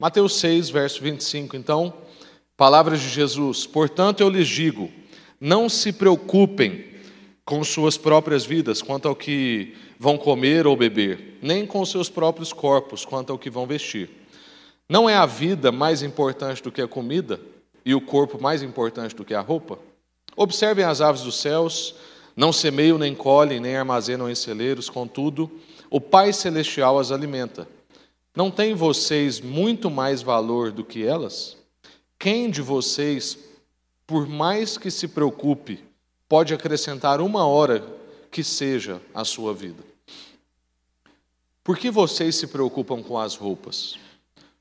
Mateus 6, verso 25. Então, palavras de Jesus: Portanto, eu lhes digo, não se preocupem com suas próprias vidas quanto ao que vão comer ou beber, nem com seus próprios corpos quanto ao que vão vestir. Não é a vida mais importante do que a comida e o corpo mais importante do que a roupa? Observem as aves dos céus, não semeiam, nem colhem, nem armazenam em celeiros, contudo, o Pai Celestial as alimenta. Não tem vocês muito mais valor do que elas? Quem de vocês, por mais que se preocupe, pode acrescentar uma hora que seja a sua vida? Por que vocês se preocupam com as roupas?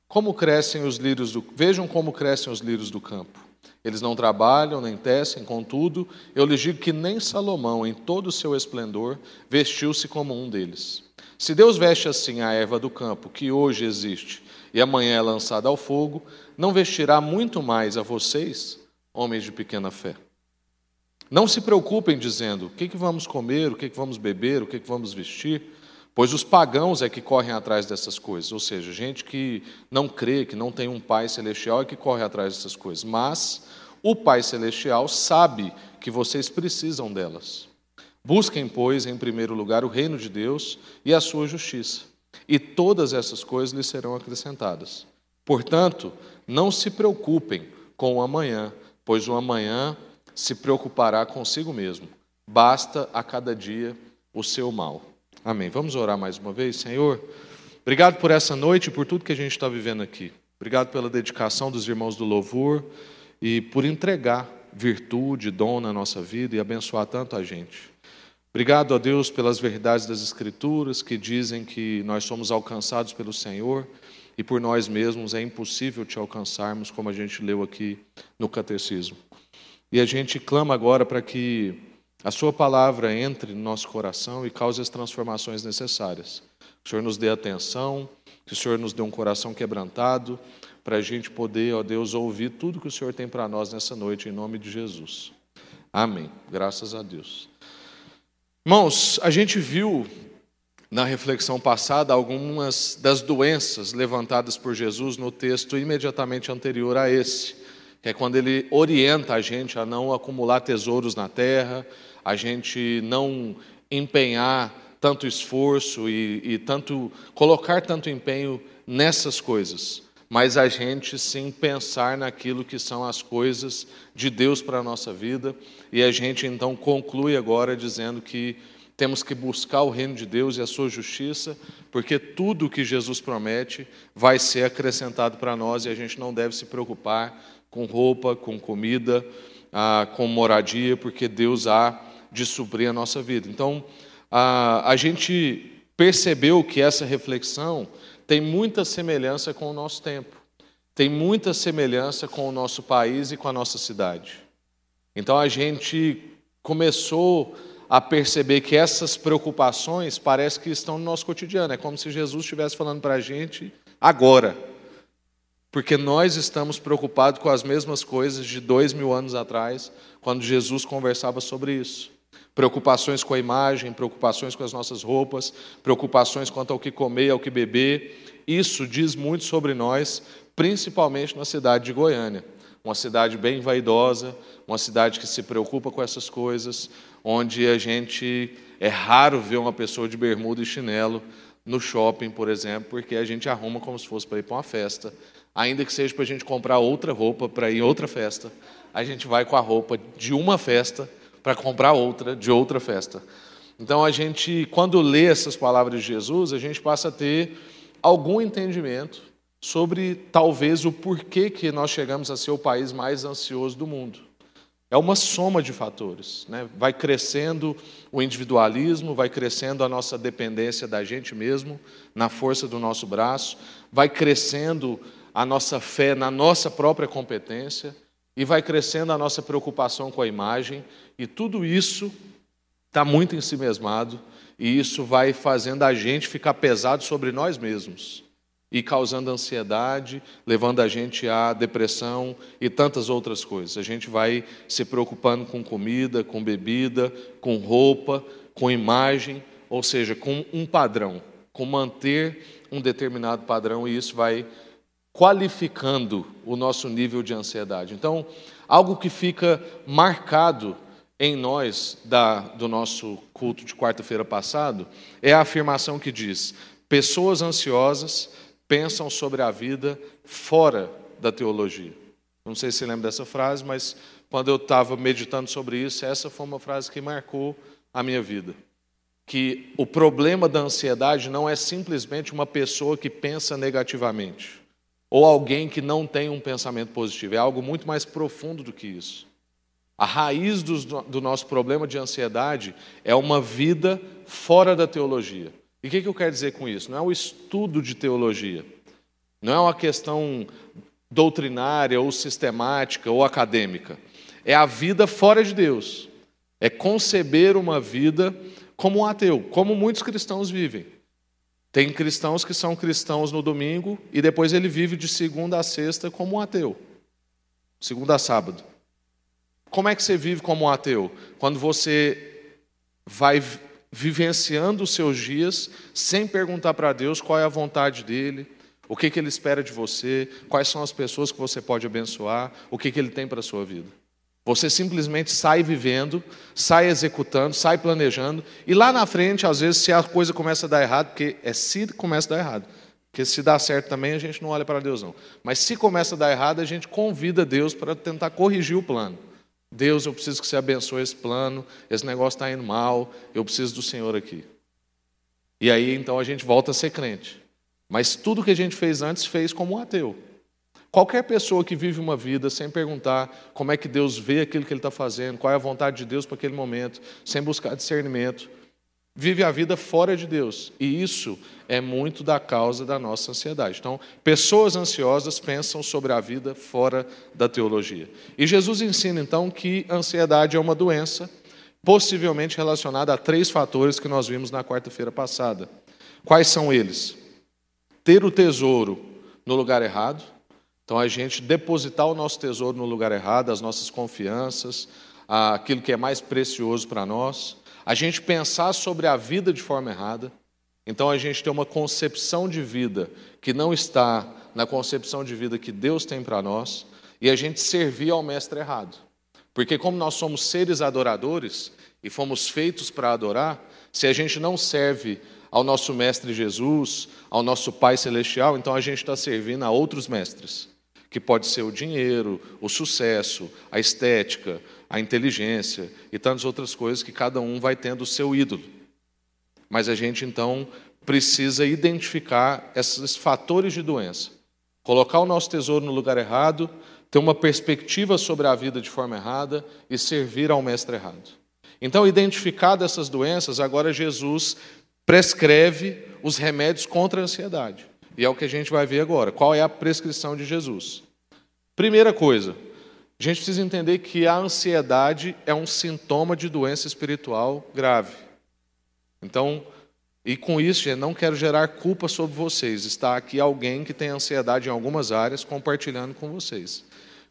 Como crescem os lírios do Vejam como crescem os lírios do campo. Eles não trabalham nem tecem, contudo, eu lhes digo que nem Salomão, em todo o seu esplendor, vestiu-se como um deles. Se Deus veste assim a erva do campo, que hoje existe e amanhã é lançada ao fogo, não vestirá muito mais a vocês, homens de pequena fé. Não se preocupem dizendo o que, que vamos comer, o que, que vamos beber, o que, que vamos vestir, pois os pagãos é que correm atrás dessas coisas, ou seja, gente que não crê, que não tem um Pai celestial é que corre atrás dessas coisas. Mas o Pai celestial sabe que vocês precisam delas. Busquem, pois, em primeiro lugar o reino de Deus e a sua justiça, e todas essas coisas lhes serão acrescentadas. Portanto, não se preocupem com o amanhã, pois o amanhã se preocupará consigo mesmo. Basta a cada dia o seu mal. Amém. Vamos orar mais uma vez, Senhor. Obrigado por essa noite e por tudo que a gente está vivendo aqui. Obrigado pela dedicação dos irmãos do louvor e por entregar virtude, dom na nossa vida e abençoar tanto a gente. Obrigado a Deus pelas verdades das Escrituras que dizem que nós somos alcançados pelo Senhor e por nós mesmos é impossível te alcançarmos, como a gente leu aqui no Catecismo. E a gente clama agora para que a Sua palavra entre no nosso coração e cause as transformações necessárias. Que o Senhor nos dê atenção, que o Senhor nos dê um coração quebrantado, para a gente poder, ó Deus, ouvir tudo que o Senhor tem para nós nessa noite, em nome de Jesus. Amém. Graças a Deus. Irmãos, a gente viu na reflexão passada algumas das doenças levantadas por Jesus no texto imediatamente anterior a esse, que é quando ele orienta a gente a não acumular tesouros na terra, a gente não empenhar tanto esforço e, e tanto colocar tanto empenho nessas coisas, mas a gente sim pensar naquilo que são as coisas de Deus para a nossa vida, e a gente então conclui agora dizendo que temos que buscar o reino de Deus e a sua justiça, porque tudo o que Jesus promete vai ser acrescentado para nós e a gente não deve se preocupar com roupa, com comida, ah, com moradia, porque Deus há de suprir a nossa vida. Então, a, a gente percebeu que essa reflexão tem muita semelhança com o nosso tempo, tem muita semelhança com o nosso país e com a nossa cidade. Então a gente começou a perceber que essas preocupações parece que estão no nosso cotidiano. É como se Jesus estivesse falando para a gente agora. Porque nós estamos preocupados com as mesmas coisas de dois mil anos atrás, quando Jesus conversava sobre isso. Preocupações com a imagem, preocupações com as nossas roupas, preocupações quanto ao que comer, ao que beber. Isso diz muito sobre nós, principalmente na cidade de Goiânia. Uma cidade bem vaidosa, uma cidade que se preocupa com essas coisas, onde a gente é raro ver uma pessoa de bermuda e chinelo no shopping, por exemplo, porque a gente arruma como se fosse para ir para uma festa, ainda que seja para a gente comprar outra roupa para ir em outra festa, a gente vai com a roupa de uma festa para comprar outra de outra festa. Então a gente, quando lê essas palavras de Jesus, a gente passa a ter algum entendimento sobre talvez o porquê que nós chegamos a ser o país mais ansioso do mundo. É uma soma de fatores. Né? Vai crescendo o individualismo, vai crescendo a nossa dependência da gente mesmo, na força do nosso braço, vai crescendo a nossa fé na nossa própria competência, e vai crescendo a nossa preocupação com a imagem, e tudo isso está muito em si mesmado, e isso vai fazendo a gente ficar pesado sobre nós mesmos e causando ansiedade, levando a gente à depressão e tantas outras coisas. A gente vai se preocupando com comida, com bebida, com roupa, com imagem, ou seja, com um padrão, com manter um determinado padrão, e isso vai qualificando o nosso nível de ansiedade. Então, algo que fica marcado em nós da, do nosso culto de quarta-feira passado é a afirmação que diz: pessoas ansiosas pensam sobre a vida fora da teologia. Não sei se lembra dessa frase, mas quando eu estava meditando sobre isso, essa foi uma frase que marcou a minha vida. Que o problema da ansiedade não é simplesmente uma pessoa que pensa negativamente, ou alguém que não tem um pensamento positivo, é algo muito mais profundo do que isso. A raiz do, do nosso problema de ansiedade é uma vida fora da teologia. E o que, que eu quero dizer com isso? Não é o estudo de teologia, não é uma questão doutrinária ou sistemática ou acadêmica. É a vida fora de Deus. É conceber uma vida como um ateu, como muitos cristãos vivem. Tem cristãos que são cristãos no domingo e depois ele vive de segunda a sexta como um ateu, segunda a sábado. Como é que você vive como um ateu? Quando você vai vivenciando os seus dias sem perguntar para Deus qual é a vontade dele, o que, que ele espera de você, quais são as pessoas que você pode abençoar, o que, que ele tem para a sua vida. Você simplesmente sai vivendo, sai executando, sai planejando, e lá na frente, às vezes, se a coisa começa a dar errado, porque é se começa a dar errado, porque se dá certo também, a gente não olha para Deus, não. Mas se começa a dar errado, a gente convida Deus para tentar corrigir o plano. Deus, eu preciso que você abençoe esse plano, esse negócio está indo mal, eu preciso do Senhor aqui. E aí, então, a gente volta a ser crente. Mas tudo que a gente fez antes, fez como um ateu. Qualquer pessoa que vive uma vida sem perguntar como é que Deus vê aquilo que ele está fazendo, qual é a vontade de Deus para aquele momento, sem buscar discernimento, vive a vida fora de Deus. E isso é muito da causa da nossa ansiedade. Então, pessoas ansiosas pensam sobre a vida fora da teologia. E Jesus ensina então que a ansiedade é uma doença, possivelmente relacionada a três fatores que nós vimos na quarta-feira passada. Quais são eles? Ter o tesouro no lugar errado então, a gente depositar o nosso tesouro no lugar errado, as nossas confianças, aquilo que é mais precioso para nós, a gente pensar sobre a vida de forma errada. Então, a gente tem uma concepção de vida que não está na concepção de vida que Deus tem para nós, e a gente servir ao mestre errado. Porque, como nós somos seres adoradores e fomos feitos para adorar, se a gente não serve ao nosso Mestre Jesus, ao nosso Pai Celestial, então a gente está servindo a outros mestres que pode ser o dinheiro, o sucesso, a estética, a inteligência e tantas outras coisas que cada um vai tendo o seu ídolo. Mas a gente então precisa identificar esses fatores de doença, colocar o nosso tesouro no lugar errado, ter uma perspectiva sobre a vida de forma errada e servir ao mestre errado. Então, identificado essas doenças, agora Jesus prescreve os remédios contra a ansiedade. E é o que a gente vai ver agora. Qual é a prescrição de Jesus? Primeira coisa, a gente precisa entender que a ansiedade é um sintoma de doença espiritual grave. Então, e com isso, gente, não quero gerar culpa sobre vocês. Está aqui alguém que tem ansiedade em algumas áreas compartilhando com vocês.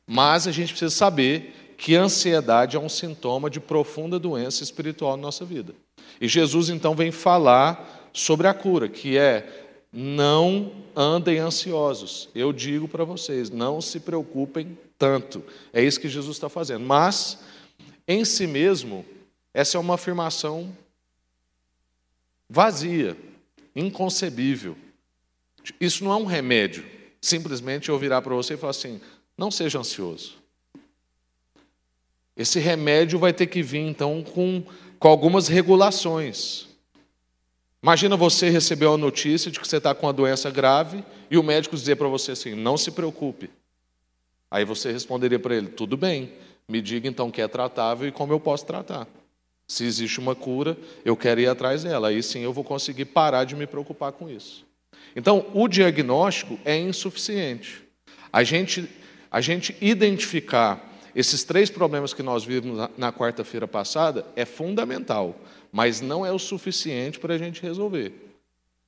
Mas a gente precisa saber que a ansiedade é um sintoma de profunda doença espiritual na nossa vida. E Jesus então vem falar sobre a cura, que é não andem ansiosos. Eu digo para vocês, não se preocupem tanto. É isso que Jesus está fazendo. Mas, em si mesmo, essa é uma afirmação vazia, inconcebível. Isso não é um remédio. Simplesmente eu virar para você e falar assim: não seja ansioso. Esse remédio vai ter que vir, então, com, com algumas regulações. Imagina você receber uma notícia de que você está com uma doença grave e o médico dizer para você assim: não se preocupe. Aí você responderia para ele: tudo bem, me diga então que é tratável e como eu posso tratar. Se existe uma cura, eu quero ir atrás dela. Aí sim eu vou conseguir parar de me preocupar com isso. Então, o diagnóstico é insuficiente. A gente, a gente identificar esses três problemas que nós vimos na, na quarta-feira passada é fundamental mas não é o suficiente para a gente resolver.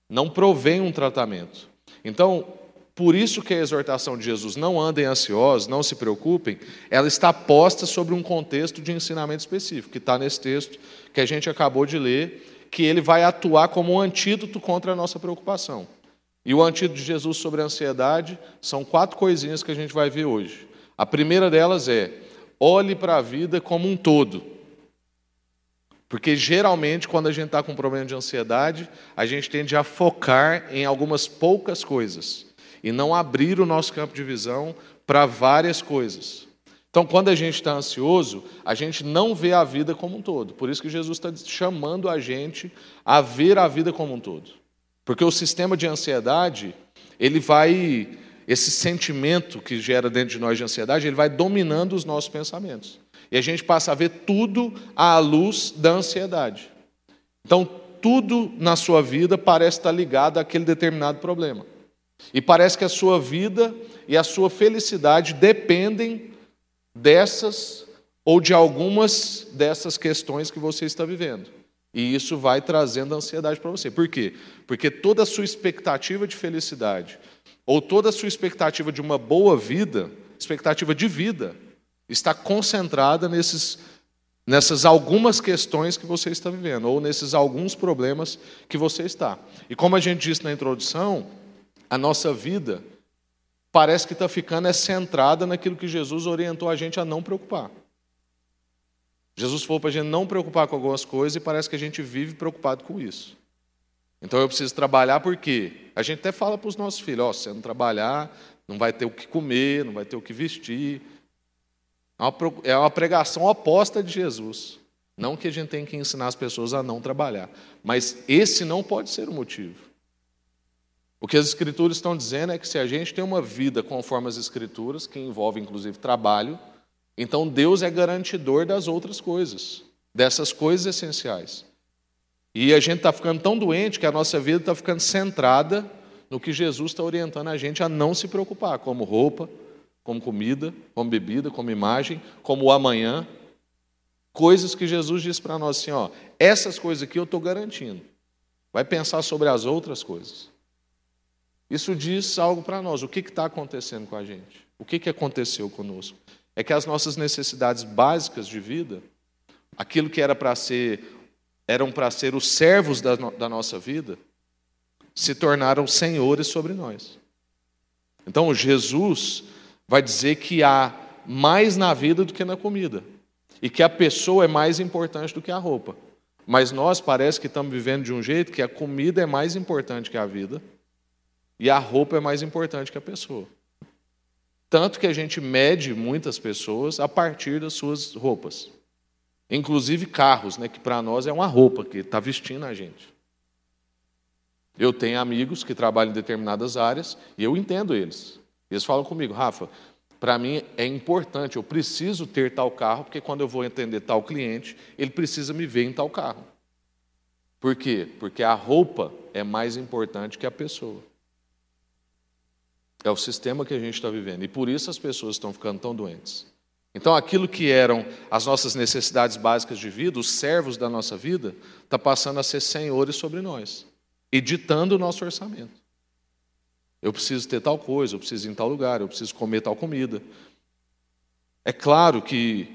Não provém um tratamento. Então, por isso que a exortação de Jesus, não andem ansiosos, não se preocupem, ela está posta sobre um contexto de ensinamento específico, que está nesse texto que a gente acabou de ler, que ele vai atuar como um antídoto contra a nossa preocupação. E o antídoto de Jesus sobre a ansiedade são quatro coisinhas que a gente vai ver hoje. A primeira delas é: olhe para a vida como um todo. Porque geralmente, quando a gente está com um problema de ansiedade, a gente tende a focar em algumas poucas coisas e não abrir o nosso campo de visão para várias coisas. Então, quando a gente está ansioso, a gente não vê a vida como um todo. Por isso que Jesus está chamando a gente a ver a vida como um todo. Porque o sistema de ansiedade, ele vai, esse sentimento que gera dentro de nós de ansiedade, ele vai dominando os nossos pensamentos. E a gente passa a ver tudo à luz da ansiedade. Então, tudo na sua vida parece estar ligado àquele determinado problema. E parece que a sua vida e a sua felicidade dependem dessas ou de algumas dessas questões que você está vivendo. E isso vai trazendo ansiedade para você. Por quê? Porque toda a sua expectativa de felicidade, ou toda a sua expectativa de uma boa vida, expectativa de vida, está concentrada nesses, nessas algumas questões que você está vivendo, ou nesses alguns problemas que você está. E como a gente disse na introdução, a nossa vida parece que está ficando é centrada naquilo que Jesus orientou a gente a não preocupar. Jesus falou para a gente não preocupar com algumas coisas e parece que a gente vive preocupado com isso. Então eu preciso trabalhar porque a gente até fala para os nossos filhos: oh, se não trabalhar, não vai ter o que comer, não vai ter o que vestir. É uma é pregação oposta de Jesus. Não que a gente tem que ensinar as pessoas a não trabalhar, mas esse não pode ser o motivo. O que as Escrituras estão dizendo é que se a gente tem uma vida conforme as Escrituras, que envolve inclusive trabalho, então Deus é garantidor das outras coisas, dessas coisas essenciais. E a gente está ficando tão doente que a nossa vida está ficando centrada no que Jesus está orientando a gente a não se preocupar, como roupa, como comida, como bebida, como imagem, como o amanhã. Coisas que Jesus diz para nós assim: ó, essas coisas aqui eu estou garantindo. Vai pensar sobre as outras coisas. Isso diz algo para nós. O que está acontecendo com a gente? O que, que aconteceu conosco? É que as nossas necessidades básicas de vida, aquilo que era para ser, eram para ser os servos da, da nossa vida, se tornaram senhores sobre nós. Então Jesus vai dizer que há mais na vida do que na comida. E que a pessoa é mais importante do que a roupa. Mas nós parece que estamos vivendo de um jeito que a comida é mais importante que a vida e a roupa é mais importante que a pessoa. Tanto que a gente mede muitas pessoas a partir das suas roupas. Inclusive carros, né, que para nós é uma roupa que está vestindo a gente. Eu tenho amigos que trabalham em determinadas áreas e eu entendo eles. Eles falam comigo, Rafa, para mim é importante, eu preciso ter tal carro, porque quando eu vou atender tal cliente, ele precisa me ver em tal carro. Por quê? Porque a roupa é mais importante que a pessoa. É o sistema que a gente está vivendo. E por isso as pessoas estão ficando tão doentes. Então, aquilo que eram as nossas necessidades básicas de vida, os servos da nossa vida, está passando a ser senhores sobre nós, editando o nosso orçamento. Eu preciso ter tal coisa, eu preciso ir em tal lugar, eu preciso comer tal comida. É claro que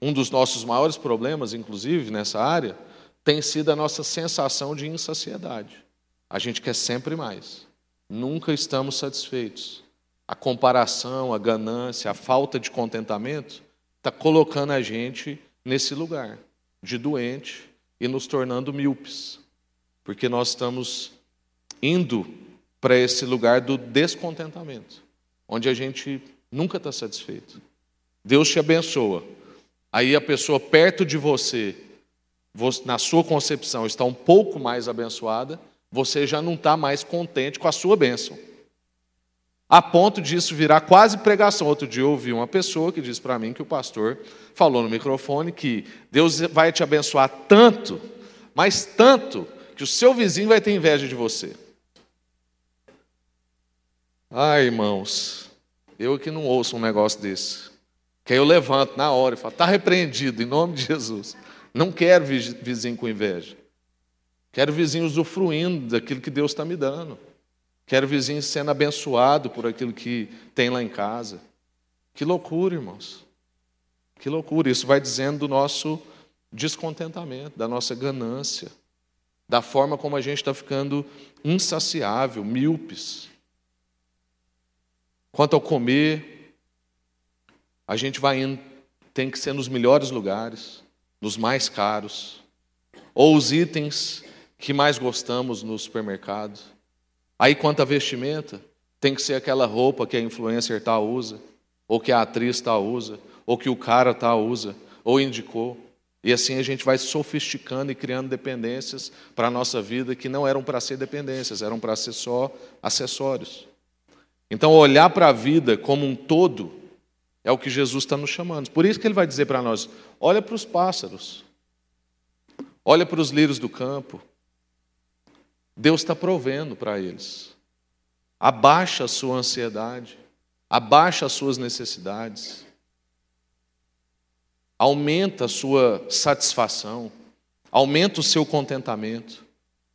um dos nossos maiores problemas, inclusive nessa área, tem sido a nossa sensação de insaciedade. A gente quer sempre mais. Nunca estamos satisfeitos. A comparação, a ganância, a falta de contentamento está colocando a gente nesse lugar de doente e nos tornando míopes, porque nós estamos indo para esse lugar do descontentamento, onde a gente nunca está satisfeito. Deus te abençoa. Aí a pessoa perto de você, na sua concepção, está um pouco mais abençoada você já não está mais contente com a sua bênção. A ponto disso virar quase pregação. Outro dia eu ouvi uma pessoa que disse para mim que o pastor falou no microfone que Deus vai te abençoar tanto, mas tanto, que o seu vizinho vai ter inveja de você. Ai, irmãos, eu que não ouço um negócio desse. Que aí eu levanto na hora e falo, está repreendido, em nome de Jesus. Não quero vizinho com inveja. Quero vizinhos usufruindo daquilo que Deus está me dando. Quero vizinhos sendo abençoado por aquilo que tem lá em casa. Que loucura, irmãos. Que loucura. Isso vai dizendo do nosso descontentamento, da nossa ganância. da forma como a gente está ficando insaciável, míopes. Quanto ao comer, a gente vai indo, tem que ser nos melhores lugares, nos mais caros, ou os itens que mais gostamos no supermercado. Aí, quanto à vestimenta, tem que ser aquela roupa que a influencer tal usa, ou que a atriz tal usa, ou que o cara tal usa, ou indicou. E assim a gente vai sofisticando e criando dependências para a nossa vida que não eram para ser dependências, eram para ser só acessórios. Então, olhar para a vida como um todo é o que Jesus está nos chamando. Por isso que ele vai dizer para nós: olha para os pássaros, olha para os lírios do campo, Deus está provendo para eles. Abaixa a sua ansiedade, abaixa as suas necessidades, aumenta a sua satisfação, aumenta o seu contentamento.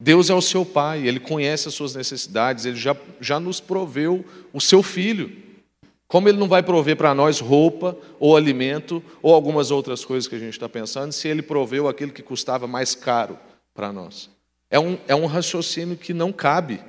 Deus é o seu Pai, Ele conhece as suas necessidades, Ele já, já nos proveu o seu Filho. Como Ele não vai prover para nós roupa, ou alimento, ou algumas outras coisas que a gente está pensando, se Ele proveu aquilo que custava mais caro para nós? É um, é um raciocínio que não cabe.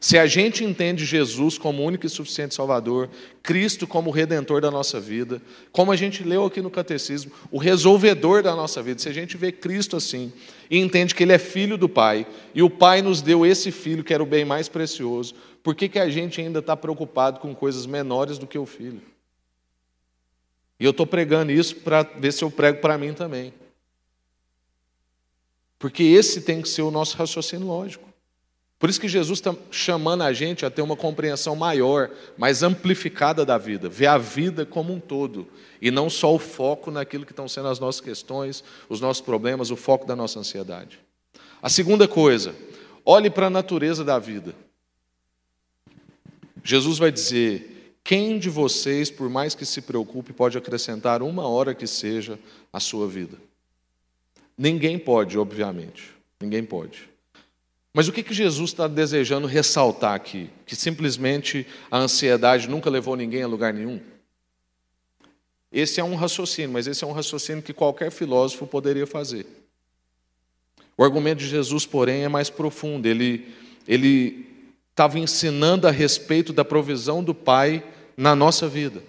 Se a gente entende Jesus como único e suficiente Salvador, Cristo como redentor da nossa vida, como a gente leu aqui no Catecismo, o resolvedor da nossa vida, se a gente vê Cristo assim e entende que Ele é filho do Pai, e o Pai nos deu esse filho que era o bem mais precioso, por que, que a gente ainda está preocupado com coisas menores do que o filho? E eu estou pregando isso para ver se eu prego para mim também. Porque esse tem que ser o nosso raciocínio lógico. Por isso que Jesus está chamando a gente a ter uma compreensão maior, mais amplificada da vida, ver a vida como um todo, e não só o foco naquilo que estão sendo as nossas questões, os nossos problemas, o foco da nossa ansiedade. A segunda coisa, olhe para a natureza da vida. Jesus vai dizer: quem de vocês, por mais que se preocupe, pode acrescentar uma hora que seja à sua vida? Ninguém pode, obviamente. Ninguém pode. Mas o que, que Jesus está desejando ressaltar aqui? Que simplesmente a ansiedade nunca levou ninguém a lugar nenhum? Esse é um raciocínio, mas esse é um raciocínio que qualquer filósofo poderia fazer. O argumento de Jesus, porém, é mais profundo. Ele ele estava ensinando a respeito da provisão do Pai na nossa vida.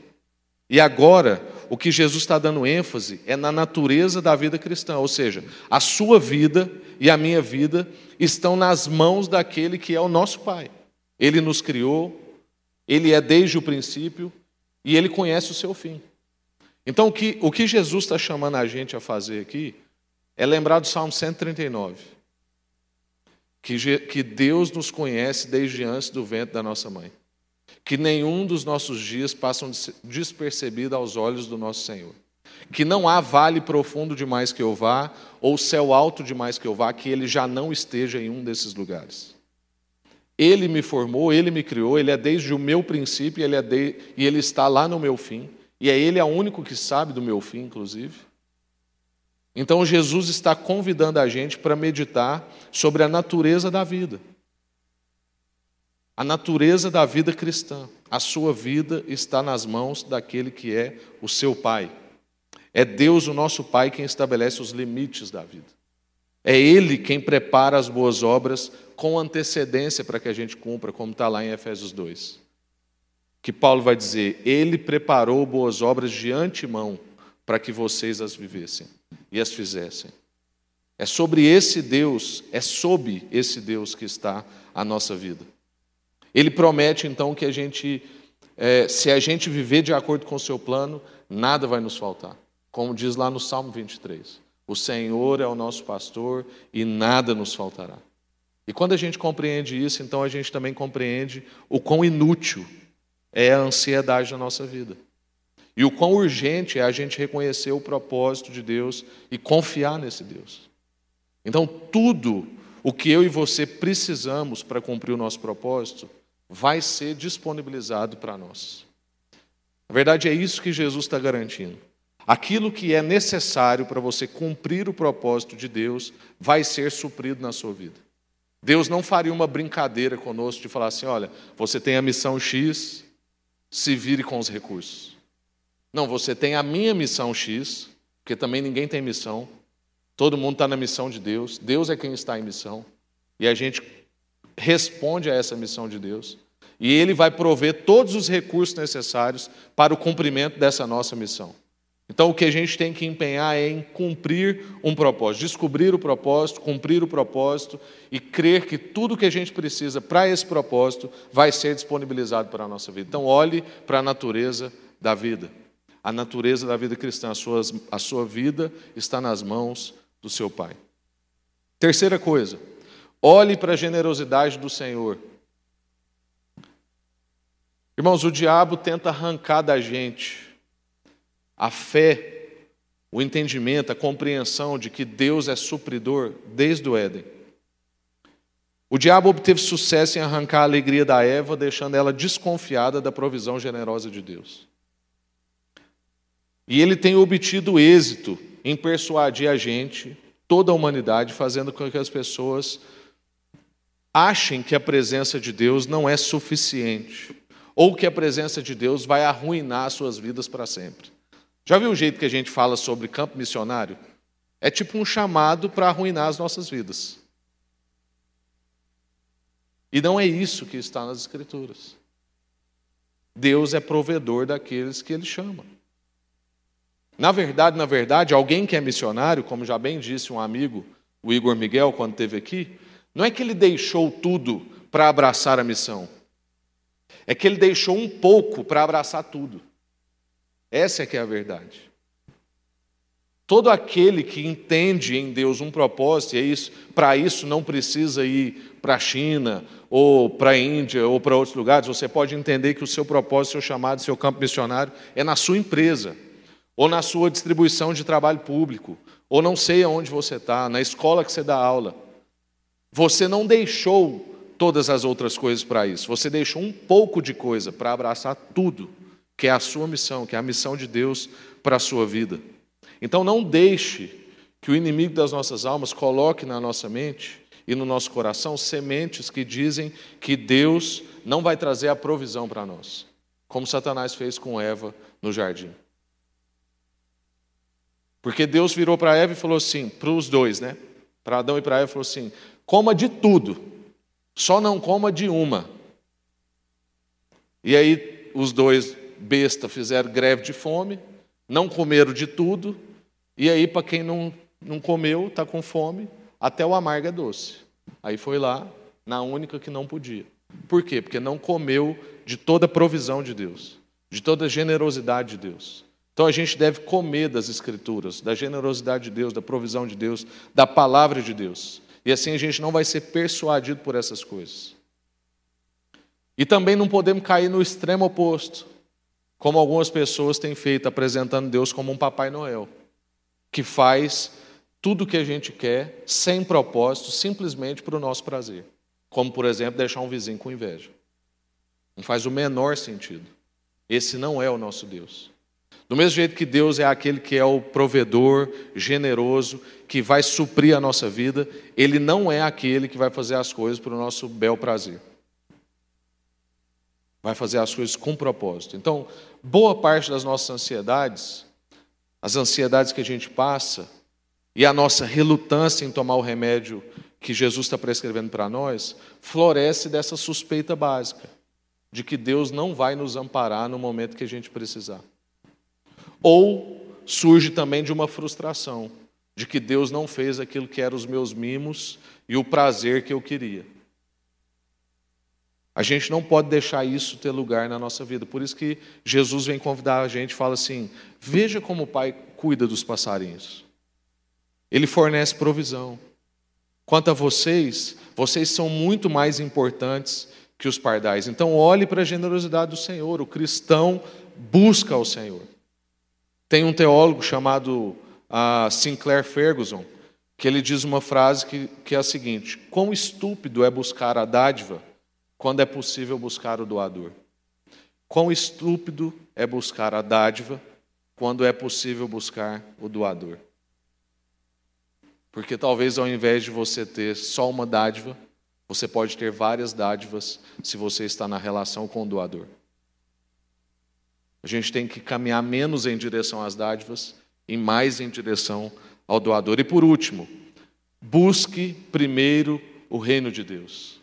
E agora, o que Jesus está dando ênfase é na natureza da vida cristã, ou seja, a sua vida e a minha vida estão nas mãos daquele que é o nosso Pai. Ele nos criou, ele é desde o princípio e ele conhece o seu fim. Então, o que, o que Jesus está chamando a gente a fazer aqui é lembrar do Salmo 139. Que, que Deus nos conhece desde antes do ventre da nossa mãe que nenhum dos nossos dias passam despercebido aos olhos do nosso Senhor. Que não há vale profundo demais que eu vá, ou céu alto demais que eu vá, que ele já não esteja em um desses lugares. Ele me formou, ele me criou, ele é desde o meu princípio ele é de, e ele está lá no meu fim. E é ele é o único que sabe do meu fim, inclusive. Então Jesus está convidando a gente para meditar sobre a natureza da vida a natureza da vida cristã. A sua vida está nas mãos daquele que é o seu Pai. É Deus, o nosso Pai, quem estabelece os limites da vida. É Ele quem prepara as boas obras com antecedência para que a gente cumpra, como está lá em Efésios 2. Que Paulo vai dizer: Ele preparou boas obras de antemão para que vocês as vivessem e as fizessem. É sobre esse Deus, é sob esse Deus que está a nossa vida. Ele promete então que a gente, é, se a gente viver de acordo com o seu plano, nada vai nos faltar. Como diz lá no Salmo 23. O Senhor é o nosso pastor e nada nos faltará. E quando a gente compreende isso, então a gente também compreende o quão inútil é a ansiedade na nossa vida. E o quão urgente é a gente reconhecer o propósito de Deus e confiar nesse Deus. Então, tudo o que eu e você precisamos para cumprir o nosso propósito vai ser disponibilizado para nós. Na verdade, é isso que Jesus está garantindo. Aquilo que é necessário para você cumprir o propósito de Deus vai ser suprido na sua vida. Deus não faria uma brincadeira conosco de falar assim: olha, você tem a missão X, se vire com os recursos. Não, você tem a minha missão X, porque também ninguém tem missão. Todo mundo está na missão de Deus, Deus é quem está em missão, e a gente responde a essa missão de Deus, e Ele vai prover todos os recursos necessários para o cumprimento dessa nossa missão. Então, o que a gente tem que empenhar é em cumprir um propósito, descobrir o propósito, cumprir o propósito e crer que tudo que a gente precisa para esse propósito vai ser disponibilizado para a nossa vida. Então, olhe para a natureza da vida. A natureza da vida cristã, a, suas, a sua vida está nas mãos do seu Pai. Terceira coisa, olhe para a generosidade do Senhor. Irmãos, o diabo tenta arrancar da gente a fé, o entendimento, a compreensão de que Deus é supridor desde o Éden. O diabo obteve sucesso em arrancar a alegria da Eva, deixando ela desconfiada da provisão generosa de Deus. E ele tem obtido êxito em persuadir a gente, toda a humanidade, fazendo com que as pessoas achem que a presença de Deus não é suficiente, ou que a presença de Deus vai arruinar suas vidas para sempre. Já viu o jeito que a gente fala sobre campo missionário? É tipo um chamado para arruinar as nossas vidas. E não é isso que está nas Escrituras. Deus é provedor daqueles que Ele chama. Na verdade, na verdade, alguém que é missionário, como já bem disse um amigo, o Igor Miguel, quando esteve aqui, não é que ele deixou tudo para abraçar a missão. É que ele deixou um pouco para abraçar tudo. Essa é que é a verdade. Todo aquele que entende em Deus um propósito, e é isso, para isso não precisa ir para a China, ou para a Índia, ou para outros lugares, você pode entender que o seu propósito, seu chamado, seu campo missionário é na sua empresa, ou na sua distribuição de trabalho público, ou não sei aonde você está, na escola que você dá aula. Você não deixou todas as outras coisas para isso, você deixou um pouco de coisa para abraçar tudo que é a sua missão, que é a missão de Deus para a sua vida. Então não deixe que o inimigo das nossas almas coloque na nossa mente e no nosso coração sementes que dizem que Deus não vai trazer a provisão para nós, como Satanás fez com Eva no jardim. Porque Deus virou para Eva e falou assim, para os dois, né? Para Adão e para Eva, falou assim: coma de tudo, só não coma de uma. E aí os dois besta fizeram greve de fome, não comeram de tudo, e aí, para quem não, não comeu, está com fome, até o amargo é doce. Aí foi lá, na única que não podia. Por quê? Porque não comeu de toda a provisão de Deus, de toda a generosidade de Deus. Então a gente deve comer das Escrituras, da generosidade de Deus, da provisão de Deus, da palavra de Deus. E assim a gente não vai ser persuadido por essas coisas. E também não podemos cair no extremo oposto, como algumas pessoas têm feito, apresentando Deus como um Papai Noel, que faz tudo o que a gente quer, sem propósito, simplesmente para o nosso prazer. Como, por exemplo, deixar um vizinho com inveja. Não faz o menor sentido. Esse não é o nosso Deus. Do mesmo jeito que Deus é aquele que é o provedor generoso, que vai suprir a nossa vida, Ele não é aquele que vai fazer as coisas para o nosso bel prazer. Vai fazer as coisas com propósito. Então, boa parte das nossas ansiedades, as ansiedades que a gente passa e a nossa relutância em tomar o remédio que Jesus está prescrevendo para nós, floresce dessa suspeita básica de que Deus não vai nos amparar no momento que a gente precisar. Ou surge também de uma frustração de que Deus não fez aquilo que eram os meus mimos e o prazer que eu queria. A gente não pode deixar isso ter lugar na nossa vida. Por isso que Jesus vem convidar a gente e fala assim: veja como o Pai cuida dos passarinhos. Ele fornece provisão. Quanto a vocês, vocês são muito mais importantes que os pardais. Então, olhe para a generosidade do Senhor. O cristão busca o Senhor. Tem um teólogo chamado uh, Sinclair Ferguson, que ele diz uma frase que, que é a seguinte: Quão estúpido é buscar a dádiva quando é possível buscar o doador. Quão estúpido é buscar a dádiva quando é possível buscar o doador. Porque talvez ao invés de você ter só uma dádiva, você pode ter várias dádivas se você está na relação com o doador. A gente tem que caminhar menos em direção às dádivas e mais em direção ao doador. E por último, busque primeiro o reino de Deus.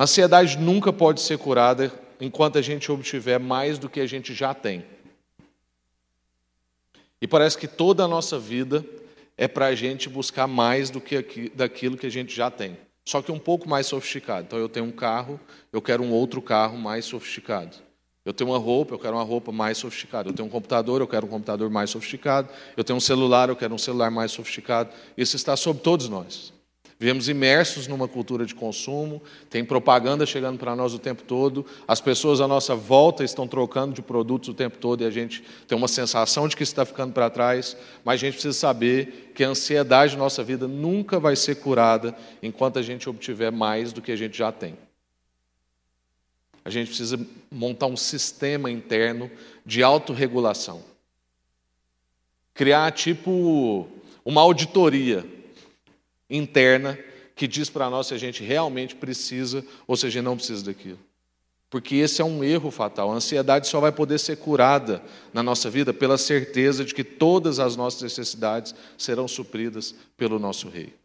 A ansiedade nunca pode ser curada enquanto a gente obtiver mais do que a gente já tem. E parece que toda a nossa vida é para a gente buscar mais do que aqui, daquilo que a gente já tem. Só que um pouco mais sofisticado. Então eu tenho um carro, eu quero um outro carro mais sofisticado. Eu tenho uma roupa, eu quero uma roupa mais sofisticada. Eu tenho um computador, eu quero um computador mais sofisticado. Eu tenho um celular, eu quero um celular mais sofisticado. Isso está sobre todos nós. Vivemos imersos numa cultura de consumo, tem propaganda chegando para nós o tempo todo, as pessoas à nossa volta estão trocando de produtos o tempo todo e a gente tem uma sensação de que está ficando para trás, mas a gente precisa saber que a ansiedade da nossa vida nunca vai ser curada enquanto a gente obtiver mais do que a gente já tem. A gente precisa montar um sistema interno de autorregulação. Criar tipo uma auditoria interna que diz para nós se a gente realmente precisa ou se a gente não precisa daquilo. Porque esse é um erro fatal. A ansiedade só vai poder ser curada na nossa vida pela certeza de que todas as nossas necessidades serão supridas pelo nosso Rei.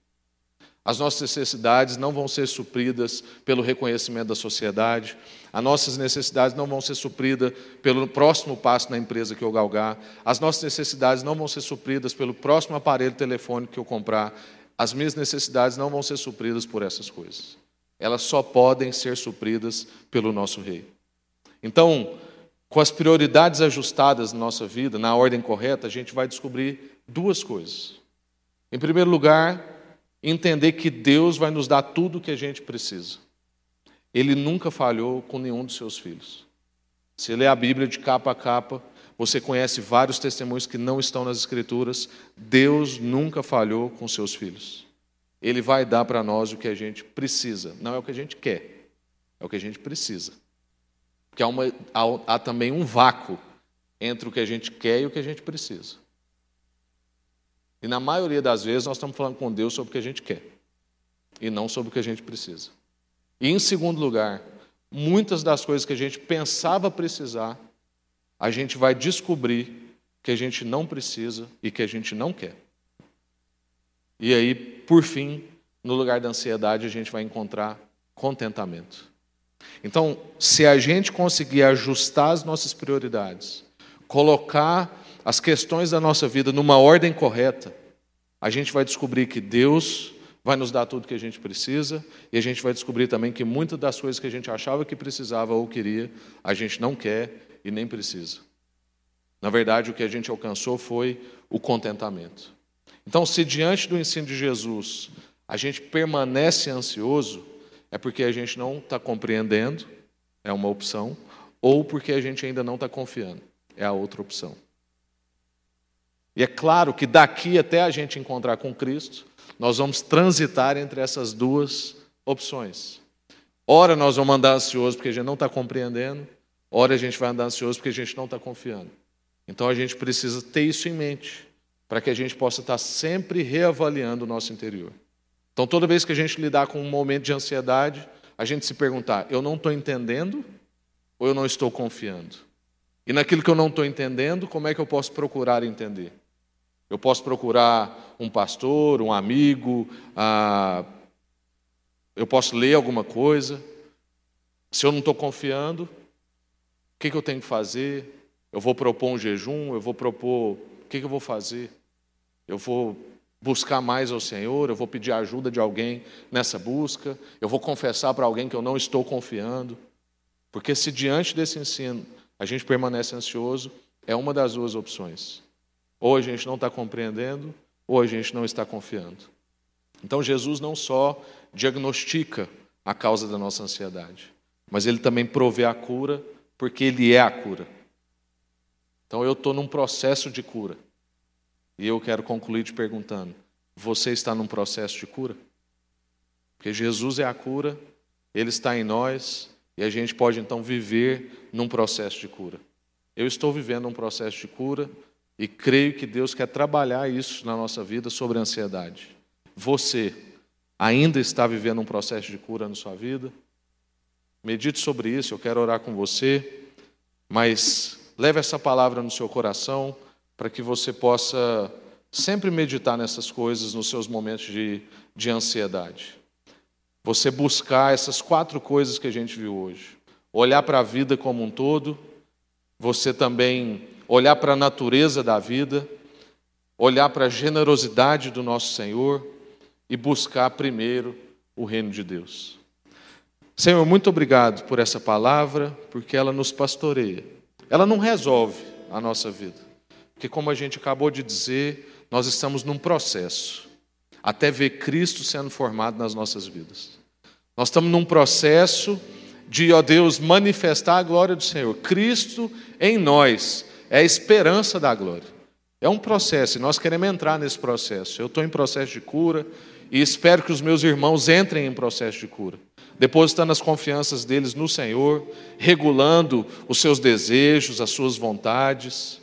As nossas necessidades não vão ser supridas pelo reconhecimento da sociedade, as nossas necessidades não vão ser supridas pelo próximo passo na empresa que eu galgar, as nossas necessidades não vão ser supridas pelo próximo aparelho telefônico que eu comprar, as minhas necessidades não vão ser supridas por essas coisas. Elas só podem ser supridas pelo nosso Rei. Então, com as prioridades ajustadas na nossa vida, na ordem correta, a gente vai descobrir duas coisas. Em primeiro lugar, entender que Deus vai nos dar tudo o que a gente precisa. Ele nunca falhou com nenhum dos seus filhos. Se lê a Bíblia de capa a capa, você conhece vários testemunhos que não estão nas Escrituras. Deus nunca falhou com seus filhos. Ele vai dar para nós o que a gente precisa. Não é o que a gente quer, é o que a gente precisa. Porque há, uma, há, há também um vácuo entre o que a gente quer e o que a gente precisa. E na maioria das vezes nós estamos falando com Deus sobre o que a gente quer e não sobre o que a gente precisa. E em segundo lugar, muitas das coisas que a gente pensava precisar a gente vai descobrir que a gente não precisa e que a gente não quer. E aí, por fim, no lugar da ansiedade, a gente vai encontrar contentamento. Então, se a gente conseguir ajustar as nossas prioridades, colocar as questões da nossa vida numa ordem correta, a gente vai descobrir que Deus vai nos dar tudo que a gente precisa e a gente vai descobrir também que muitas das coisas que a gente achava que precisava ou queria, a gente não quer e nem precisa. Na verdade, o que a gente alcançou foi o contentamento. Então, se diante do ensino de Jesus a gente permanece ansioso, é porque a gente não está compreendendo, é uma opção, ou porque a gente ainda não está confiando, é a outra opção. E é claro que daqui até a gente encontrar com Cristo, nós vamos transitar entre essas duas opções. Ora, nós vamos andar ansioso porque a gente não está compreendendo, Ora, a gente vai andar ansioso porque a gente não está confiando. Então, a gente precisa ter isso em mente, para que a gente possa estar sempre reavaliando o nosso interior. Então, toda vez que a gente lidar com um momento de ansiedade, a gente se perguntar: eu não estou entendendo ou eu não estou confiando? E naquilo que eu não estou entendendo, como é que eu posso procurar entender? Eu posso procurar um pastor, um amigo, ah, eu posso ler alguma coisa. Se eu não estou confiando, o que, que eu tenho que fazer? Eu vou propor um jejum? Eu vou propor. O que, que eu vou fazer? Eu vou buscar mais ao Senhor? Eu vou pedir ajuda de alguém nessa busca? Eu vou confessar para alguém que eu não estou confiando? Porque se diante desse ensino a gente permanece ansioso, é uma das duas opções. Ou a gente não está compreendendo, ou a gente não está confiando. Então Jesus não só diagnostica a causa da nossa ansiedade, mas ele também provê a cura porque Ele é a cura. Então eu estou num processo de cura. E eu quero concluir te perguntando: você está num processo de cura? Porque Jesus é a cura, Ele está em nós, e a gente pode então viver num processo de cura. Eu estou vivendo um processo de cura e creio que Deus quer trabalhar isso na nossa vida sobre a ansiedade. Você ainda está vivendo um processo de cura na sua vida? Medite sobre isso, eu quero orar com você, mas leve essa palavra no seu coração para que você possa sempre meditar nessas coisas nos seus momentos de, de ansiedade. Você buscar essas quatro coisas que a gente viu hoje. Olhar para a vida como um todo, você também olhar para a natureza da vida, olhar para a generosidade do nosso Senhor e buscar primeiro o reino de Deus. Senhor, muito obrigado por essa palavra, porque ela nos pastoreia. Ela não resolve a nossa vida, porque, como a gente acabou de dizer, nós estamos num processo até ver Cristo sendo formado nas nossas vidas. Nós estamos num processo de, ó Deus, manifestar a glória do Senhor. Cristo em nós é a esperança da glória. É um processo e nós queremos entrar nesse processo. Eu estou em processo de cura e espero que os meus irmãos entrem em processo de cura, depositando as confianças deles no Senhor, regulando os seus desejos, as suas vontades,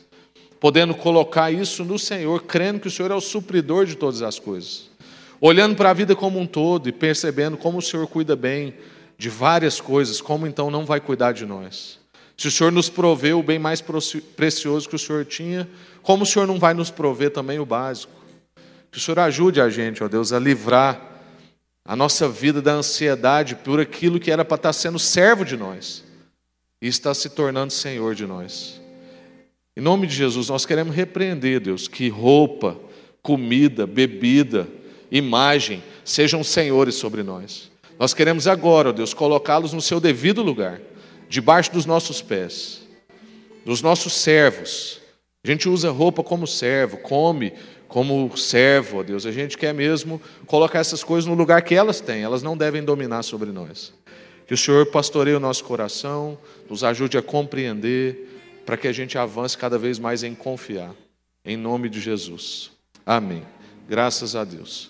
podendo colocar isso no Senhor, crendo que o Senhor é o supridor de todas as coisas, olhando para a vida como um todo e percebendo como o Senhor cuida bem de várias coisas, como então não vai cuidar de nós? Se o Senhor nos proveu o bem mais precioso que o Senhor tinha, como o Senhor não vai nos prover também o básico? Que o Senhor ajude a gente, ó Deus, a livrar a nossa vida da ansiedade por aquilo que era para estar sendo servo de nós e está se tornando Senhor de nós. Em nome de Jesus, nós queremos repreender, Deus, que roupa, comida, bebida, imagem sejam senhores sobre nós. Nós queremos agora, Deus, colocá-los no seu devido lugar debaixo dos nossos pés, dos nossos servos. A gente usa roupa como servo, come como servo, ó Deus. A gente quer mesmo colocar essas coisas no lugar que elas têm, elas não devem dominar sobre nós. Que o Senhor pastoreie o nosso coração, nos ajude a compreender, para que a gente avance cada vez mais em confiar. Em nome de Jesus. Amém. Graças a Deus.